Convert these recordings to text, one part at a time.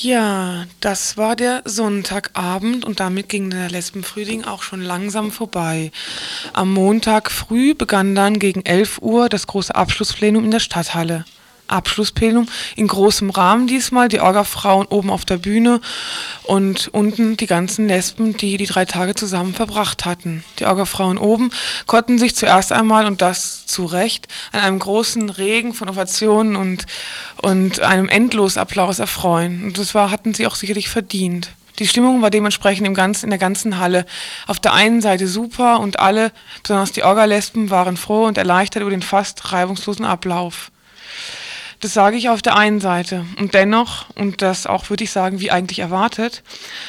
Ja, das war der Sonntagabend und damit ging der Lesbenfrühling auch schon langsam vorbei. Am Montag früh begann dann gegen 11 Uhr das große Abschlussplenum in der Stadthalle. Abschlussplenum in großem Rahmen diesmal, die Orga-Frauen oben auf der Bühne und unten die ganzen Lesben, die die drei Tage zusammen verbracht hatten. Die Orga-Frauen oben konnten sich zuerst einmal, und das zu Recht, an einem großen Regen von Ovationen und, und einem Endlosapplaus erfreuen. Und das war, hatten sie auch sicherlich verdient. Die Stimmung war dementsprechend im ganzen, in der ganzen Halle auf der einen Seite super und alle, besonders die Orga-Lesben, waren froh und erleichtert über den fast reibungslosen Ablauf. Das sage ich auf der einen Seite. Und dennoch, und das auch würde ich sagen, wie eigentlich erwartet,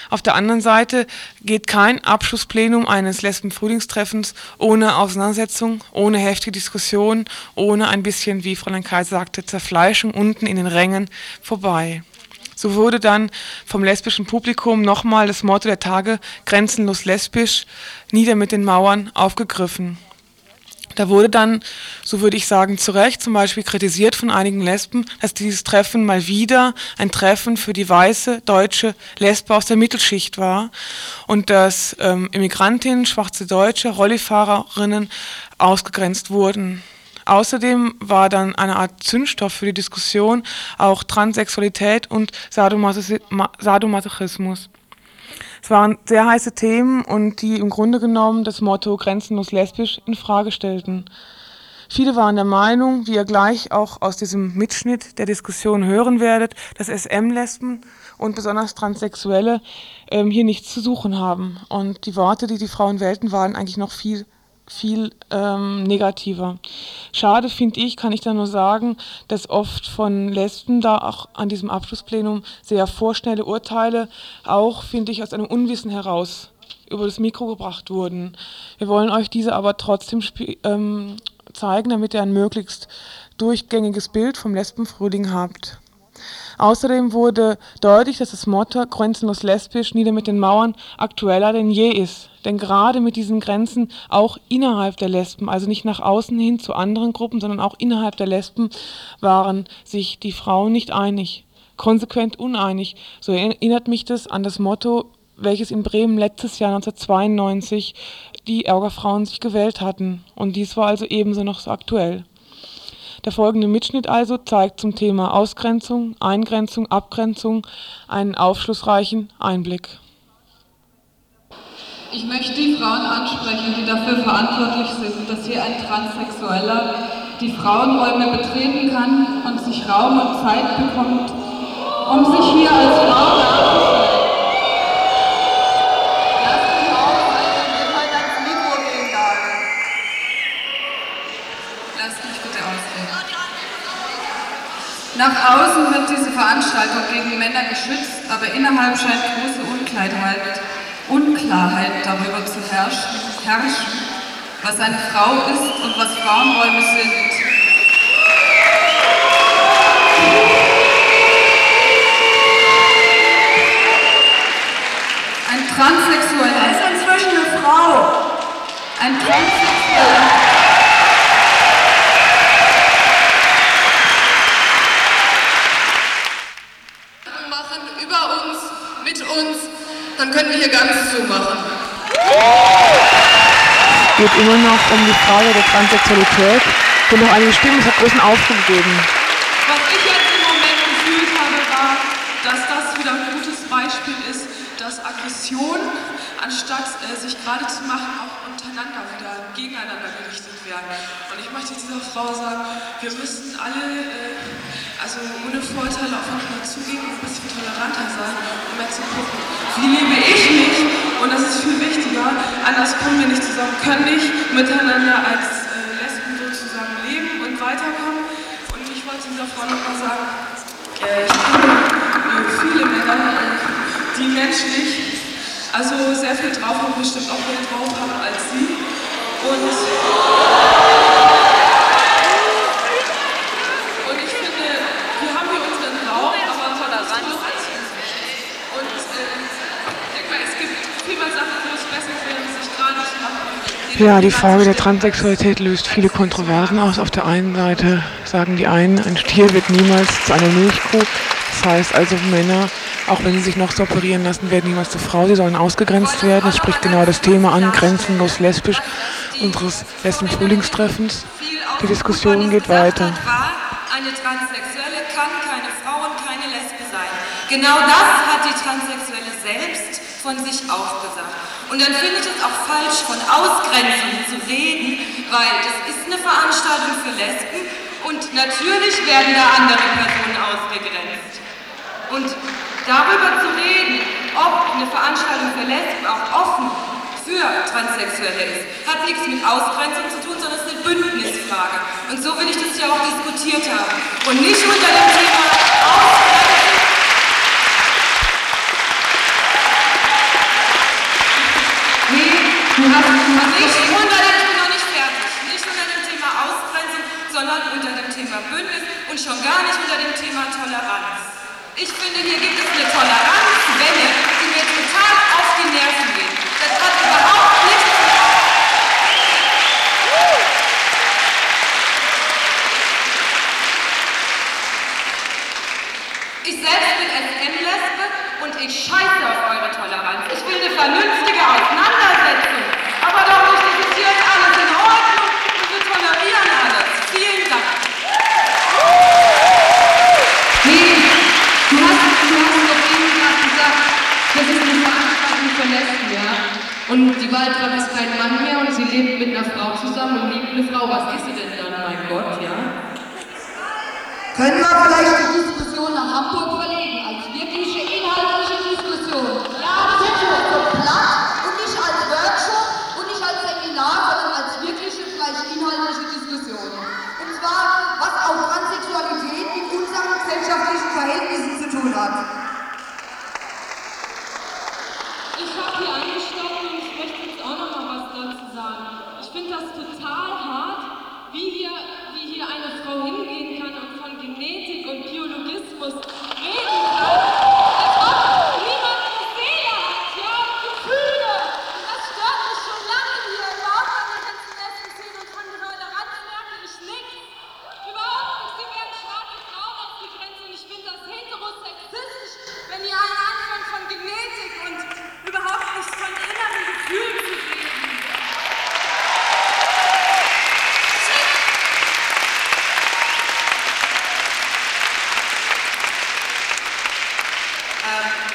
auf der anderen Seite geht kein Abschlussplenum eines Lesben-Frühlingstreffens ohne Auseinandersetzung, ohne heftige Diskussion, ohne ein bisschen, wie Fräulein Kaiser sagte, Zerfleischung unten in den Rängen vorbei. So wurde dann vom lesbischen Publikum nochmal das Motto der Tage Grenzenlos lesbisch, nieder mit den Mauern aufgegriffen. Da wurde dann, so würde ich sagen, zu Recht zum Beispiel kritisiert von einigen Lesben, dass dieses Treffen mal wieder ein Treffen für die weiße deutsche Lesbe aus der Mittelschicht war und dass ähm, Immigrantinnen, schwarze Deutsche, Rollifahrerinnen ausgegrenzt wurden. Außerdem war dann eine Art Zündstoff für die Diskussion auch Transsexualität und Sadomasochismus. Es waren sehr heiße Themen und die im Grunde genommen das Motto grenzenlos lesbisch in Frage stellten. Viele waren der Meinung, wie ihr gleich auch aus diesem Mitschnitt der Diskussion hören werdet, dass SM-Lesben und besonders Transsexuelle ähm, hier nichts zu suchen haben. Und die Worte, die die Frauen wählten, waren eigentlich noch viel viel ähm, negativer. Schade finde ich, kann ich da nur sagen, dass oft von Lesben da auch an diesem Abschlussplenum sehr vorschnelle Urteile auch, finde ich, aus einem Unwissen heraus über das Mikro gebracht wurden. Wir wollen euch diese aber trotzdem ähm, zeigen, damit ihr ein möglichst durchgängiges Bild vom Lesbenfrühling habt. Außerdem wurde deutlich, dass das Motto Grenzenlos lesbisch nieder mit den Mauern aktueller denn je ist. Denn gerade mit diesen Grenzen auch innerhalb der Lesben, also nicht nach außen hin zu anderen Gruppen, sondern auch innerhalb der Lesben waren sich die Frauen nicht einig, konsequent uneinig. So erinnert mich das an das Motto, welches in Bremen letztes Jahr 1992 die Ärgerfrauen sich gewählt hatten. Und dies war also ebenso noch so aktuell. Der folgende Mitschnitt also zeigt zum Thema Ausgrenzung, Eingrenzung, Abgrenzung einen aufschlussreichen Einblick. Ich möchte die Frauen ansprechen, die dafür verantwortlich sind, dass hier ein Transsexueller die Frauenräume betreten kann und sich Raum und Zeit bekommt, um sich hier als Frau darzustellen. Nach außen wird diese Veranstaltung gegen Männer geschützt, aber innerhalb scheint große Unklarheit, Unklarheit darüber zu herrschen, herrschen, was eine Frau ist und was Frauenräume sind. Ein Transsexueller. Er ist inzwischen eine Frau. Ein Transsexueller. Dann können wir hier ganz zumachen. Es geht immer noch um die Frage der Transsexualität. Ich bin noch einige Stimmen, es hat großen Aufruhr gegeben. Was ich jetzt im Moment gefühlt habe, war, dass das wieder ein gutes Beispiel ist, dass Aggression, anstatt äh, sich gerade zu machen, auch untereinander wieder gegeneinander gerichtet werden. Und ich möchte dieser Frau sagen, wir müssen alle, äh, also ohne Vorteile aufeinander zugehen und ein bisschen toleranter sein, um mehr zu gucken, wie lebe ich mich, und das ist viel wichtiger, anders kommen wir nicht zusammen, können nicht miteinander als äh, Lesben so zusammen leben und weiterkommen. Und ich wollte dieser Frau nochmal sagen, äh, ich kenne viele Männer, die menschlich also sehr viel drauf haben, bestimmt auch mehr drauf haben als sie. Und, und ich finde, wir haben hier unseren Raum, aber tolerant. Und äh, es gibt vielmal Sachen, wo es besser wäre, sich gerade zu machen. Ja, die Frage der Transsexualität löst viele Kontroversen aus. Auf der einen Seite sagen die einen, ein Stier wird niemals zu einer Milchkuh. Das heißt also, Männer Auch wenn sie sich noch so operieren lassen, werden niemals zur Frau. Sie sollen ausgegrenzt werden. Das spricht genau das Thema an, grenzenlos lesbisch unseres letzten Frühlingstreffens. Die Diskussion geht weiter. Eine Transsexuelle kann keine Frau und keine Lesbe sein. Genau das hat die Transsexuelle selbst von sich auch gesagt. Und dann finde ich es auch falsch, von Ausgrenzung zu reden, weil das ist eine Veranstaltung für Lesben und natürlich werden da andere Personen ausgegrenzt. Und darüber zu reden, ob eine Veranstaltung für Lesben auch offen für Transsexuelle ist, hat nichts mit Ausgrenzung zu tun, sondern es ist eine Bündnisfrage. Und so will ich das ja auch diskutiert haben. Und nicht unter dem Thema Ausgrenzung. Nee, du hast, du hast nicht unter dem, ich bin noch nicht fertig, nicht unter dem Thema Ausgrenzung, sondern unter dem Thema Bündnis und schon gar nicht unter dem Thema Toleranz. Ich finde, hier gibt es eine Toleranzwelle, die mir total auf die Nerven geht. Das hat überhaupt nichts zu Ich selbst bin SM-Lesbe und ich scheiße auf eure Toleranz. Ich will eine vernünftige Auseinandersetzung. Und die Waltraud ist kein Mann mehr und sie lebt mit einer Frau zusammen und liebt eine Frau. Was ist sie denn dann, mein Gott, ja? Können wir vielleicht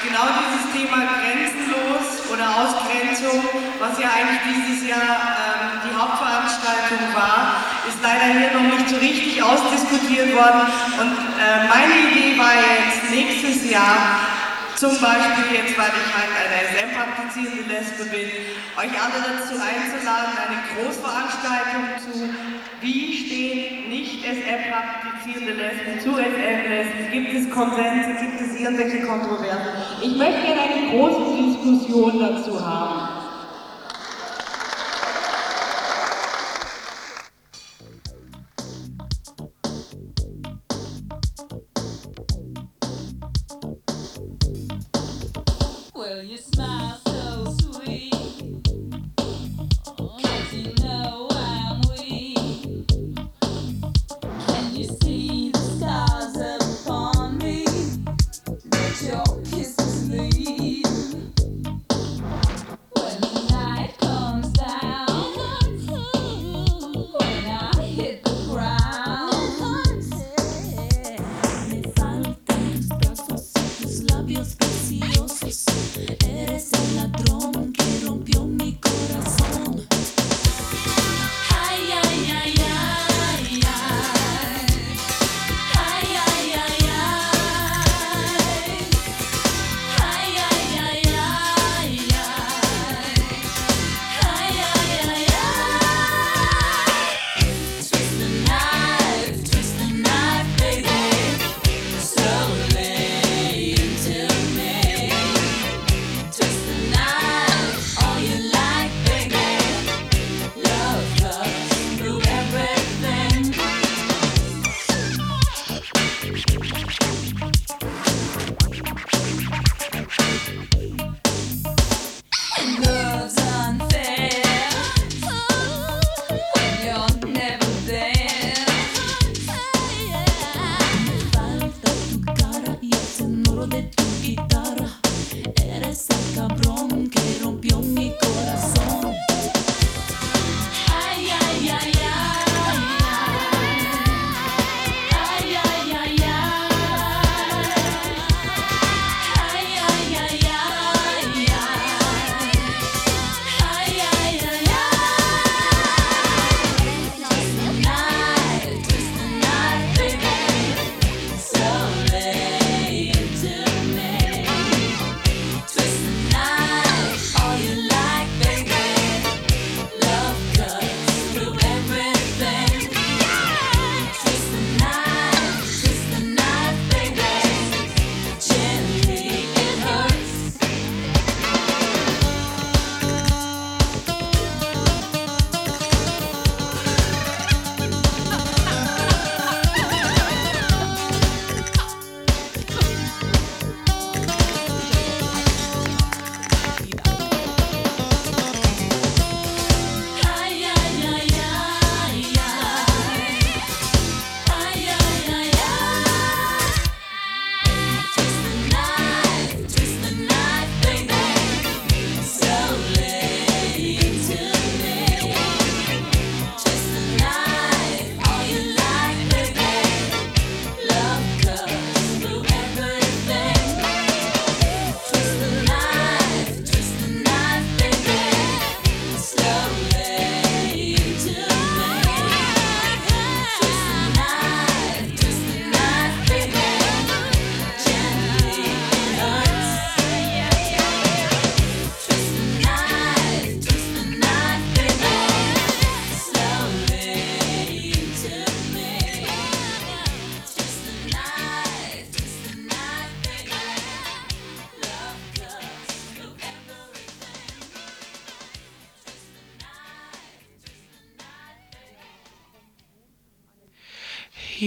genau dieses Thema grenzenlos oder Ausgrenzung, was ja eigentlich dieses Jahr ähm, die Hauptveranstaltung war, ist leider hier noch nicht so richtig ausdiskutiert worden. Und äh, meine Idee war jetzt nächstes Jahr, zum Beispiel jetzt, weil ich halt eine SM-praktizierende Lesbe bin, euch alle dazu einzuladen, eine Großveranstaltung zu Wie stehen nicht SM-praktizierende Lesben zu SM-Lesben? Gibt es Konsense? Gibt es irgendwelche Kontroversen? Ich möchte gerne eine große Diskussion dazu haben.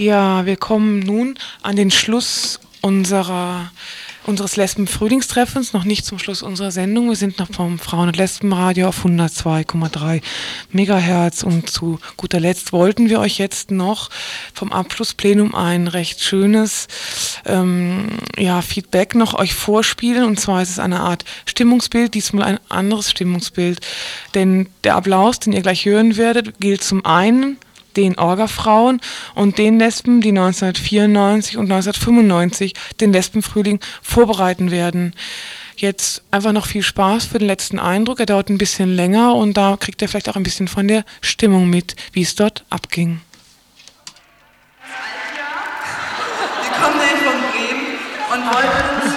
Ja, wir kommen nun an den Schluss unserer, unseres Lesben-Frühlingstreffens, noch nicht zum Schluss unserer Sendung. Wir sind noch vom Frauen- und Lesbenradio auf 102,3 Megahertz und zu guter Letzt wollten wir euch jetzt noch vom Abschlussplenum ein recht schönes ähm, ja, Feedback noch euch vorspielen. Und zwar ist es eine Art Stimmungsbild, diesmal ein anderes Stimmungsbild. Denn der Applaus, den ihr gleich hören werdet, gilt zum einen den Orgafrauen und den Lesben, die 1994 und 1995 den Lesbenfrühling vorbereiten werden. Jetzt einfach noch viel Spaß für den letzten Eindruck. Er dauert ein bisschen länger und da kriegt ihr vielleicht auch ein bisschen von der Stimmung mit, wie es dort abging. Wir kommen nämlich von Bremen und wollten uns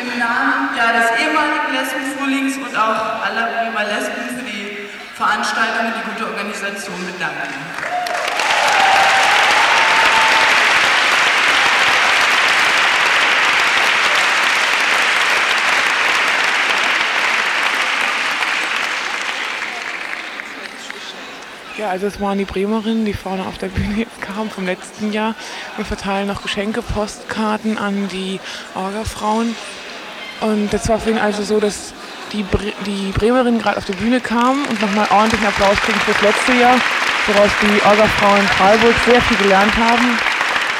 im Namen ja, des ehemaligen Lesbenfrühlings und auch aller Bremer Lesben für die Veranstaltung und die gute Organisation bedanken. Ja, also es waren die Bremerinnen, die vorne auf der Bühne jetzt kamen vom letzten Jahr und verteilen noch Geschenke, Postkarten an die Orgafrauen. Und das war für ihn also so, dass die, Bre die Bremerinnen gerade auf die Bühne kamen und nochmal ordentlichen Applaus kriegen fürs letzte Jahr, woraus die Orgafrauen Freiburg sehr viel gelernt haben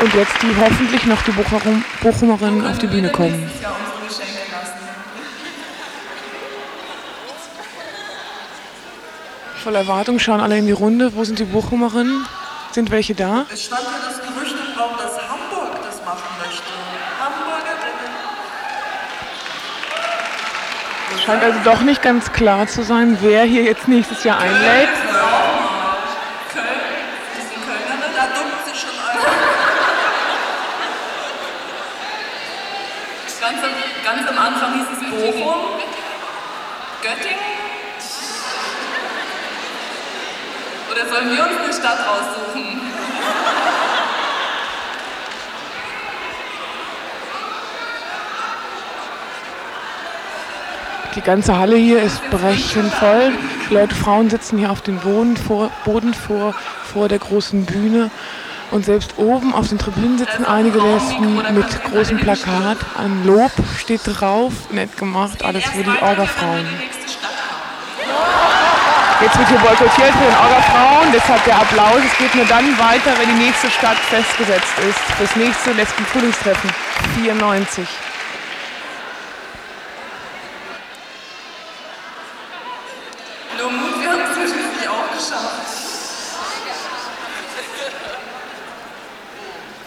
und jetzt die hoffentlich noch die Bochum Bochumerinnen auf die Bühne kommen. Voll Erwartung schauen alle in die Runde. Wo sind die Bochumerinnen? Sind welche da? Es stand ja das Gerücht im Raum, dass Hamburg das machen möchte. Scheint also doch nicht ganz klar zu sein, wer hier jetzt nächstes Jahr einlädt. Ganz am, ganz am Anfang hieß es Bochum, Göttingen. Oder sollen wir uns eine Stadt aussuchen? Die ganze Halle hier ist brechend voll. Die Leute, Frauen sitzen hier auf dem Boden vor, Boden vor, vor der großen Bühne. Und selbst oben auf den Tribünen sitzen einige Lesben mit großem Plakat. Ein Lob steht drauf, nett gemacht, alles für die Orgafrauen. Jetzt wird hier boykottiert für den Orgafrauen, deshalb der Applaus. Es geht nur dann weiter, wenn die nächste Stadt festgesetzt ist. Das nächste Lesben-Frühlingstreffen, 94.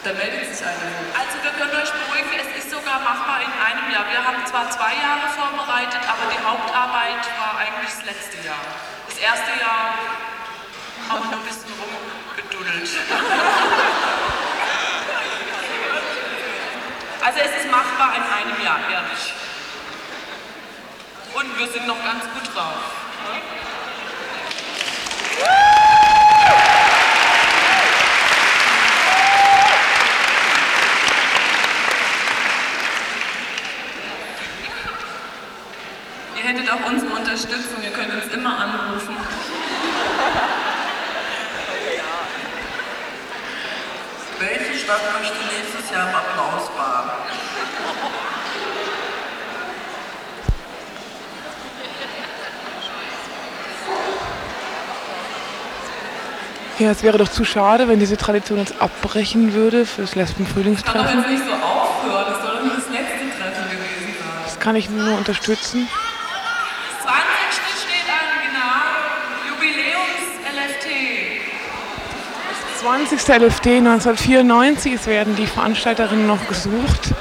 Da meldet sich einer. Also wir können euch beruhigen, es ist sogar machbar in einem Jahr. Wir haben zwar zwei Jahre vorbereitet, aber die Hauptarbeit war eigentlich das letzte Jahr. Das erste Jahr haben wir nur ein bisschen rumgeduddelt. Also es ist machbar in einem Jahr, ehrlich. Und wir sind noch ganz gut drauf. Ihr hättet auch unsere Unterstützung, ihr könnt uns immer anrufen. Welche Stadt möchte nächstes Jahr im Applaus baden? Ja, es wäre doch zu schade, wenn diese Tradition jetzt abbrechen würde für das Kann doch Lesbenfrühlingstreffen. jetzt nicht so aufhören, das soll doch nicht das letzte Treffen gewesen sein. Das kann ich nur unterstützen. 20. steht an, genau. Jubiläums-LFT. 20. LFD 1994, es werden die Veranstalterinnen noch gesucht. Sollen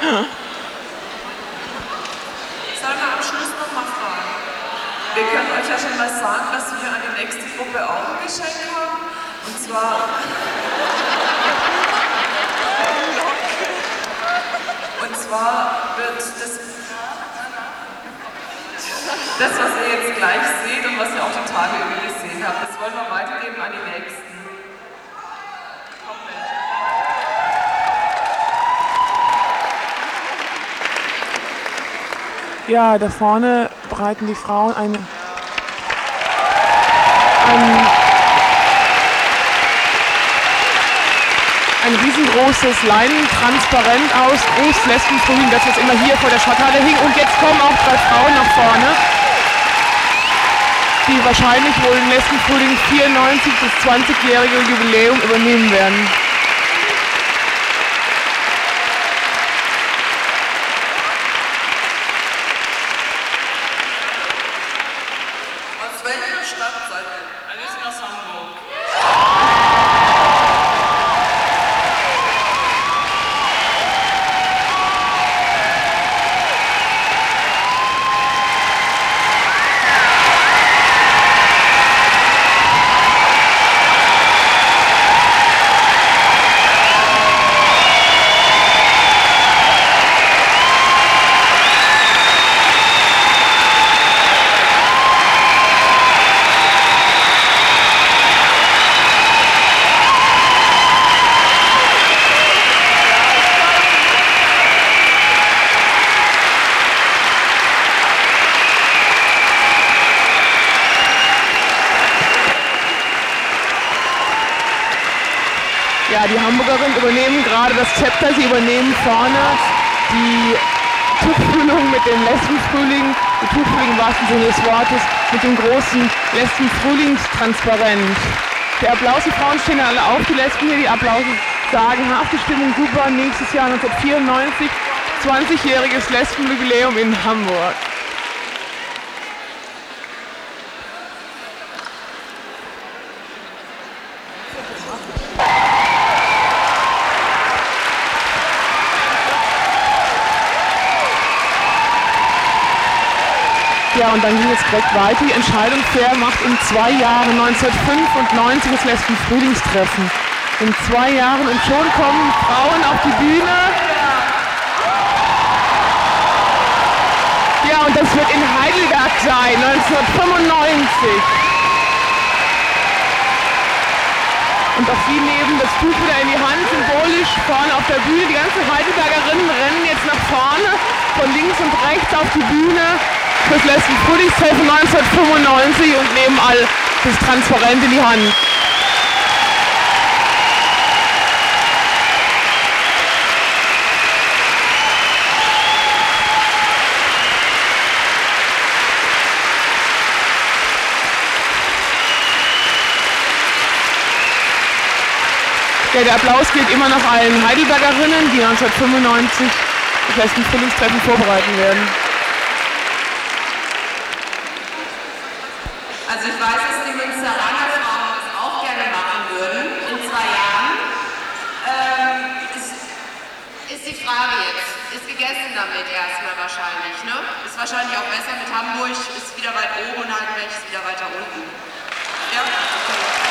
wir am Schluss noch mal fragen? Wir können euch ja schon mal sagen, dass wir an die nächste Gruppe auch ein Geschenk haben. Und zwar. Und zwar wird das. Das, was ihr jetzt gleich seht und was ihr auch die Tage über gesehen habt, das wollen wir weitergeben an die Nächsten. Ja, da vorne bereiten die Frauen eine, ein, ein riesengroßes Leinentransparent aus, Gruß, Lesbenfrühling, das jetzt immer hier vor der Stadthalle hing. Und jetzt kommen auch drei Frauen nach vorne, die wahrscheinlich wohl im Lesbenfrühling 94 das 20-jährige Jubiläum übernehmen werden. Die Hamburgerinnen übernehmen gerade das Zepter. Sie übernehmen vorne die Tuchfühlung mit dem Lesbenfrühling, die Tuchfühlung im wahrsten Sinne des Wortes, mit dem großen Lesbenfrühlingstransparent. Der Applaus, die Frauen stehen alle auf, die Lesben hier, die Applause sagen, die Stimmung super, nächstes Jahr 1994, 20-jähriges Lesbenjubiläum in Hamburg. Ja, und dann ging es direkt weiter. Die Entscheidung fair macht in zwei Jahren 1995 das Lesben-Frühlingstreffen. In zwei Jahren und schon kommen Frauen auf die Bühne. Ja, und das wird in Heidelberg sein, 1995. Und auch sie nehmen das Tuch wieder in die Hand, symbolisch vorne auf der Bühne. Die ganzen Heidelbergerinnen rennen jetzt nach vorne, von links und rechts auf die Bühne fürs letzten Frühlingstreffen 1995 und nehmen all das Transparent in die Hand. Ja, der Applaus gilt immer noch allen Heidelbergerinnen, die 1995 das letzten Frühlingstreffen vorbereiten werden. Also ich weiß, dass die Münsteraner Frauen das auch gerne machen würden in zwei Jahren. Ähm, ist, ist, die Frage jetzt. Ist gegessen damit erstmal wahrscheinlich, ne? Ist wahrscheinlich auch besser mit Hamburg, ist wieder weit oben und Heidenberg ist wieder weiter unten. Ja, okay.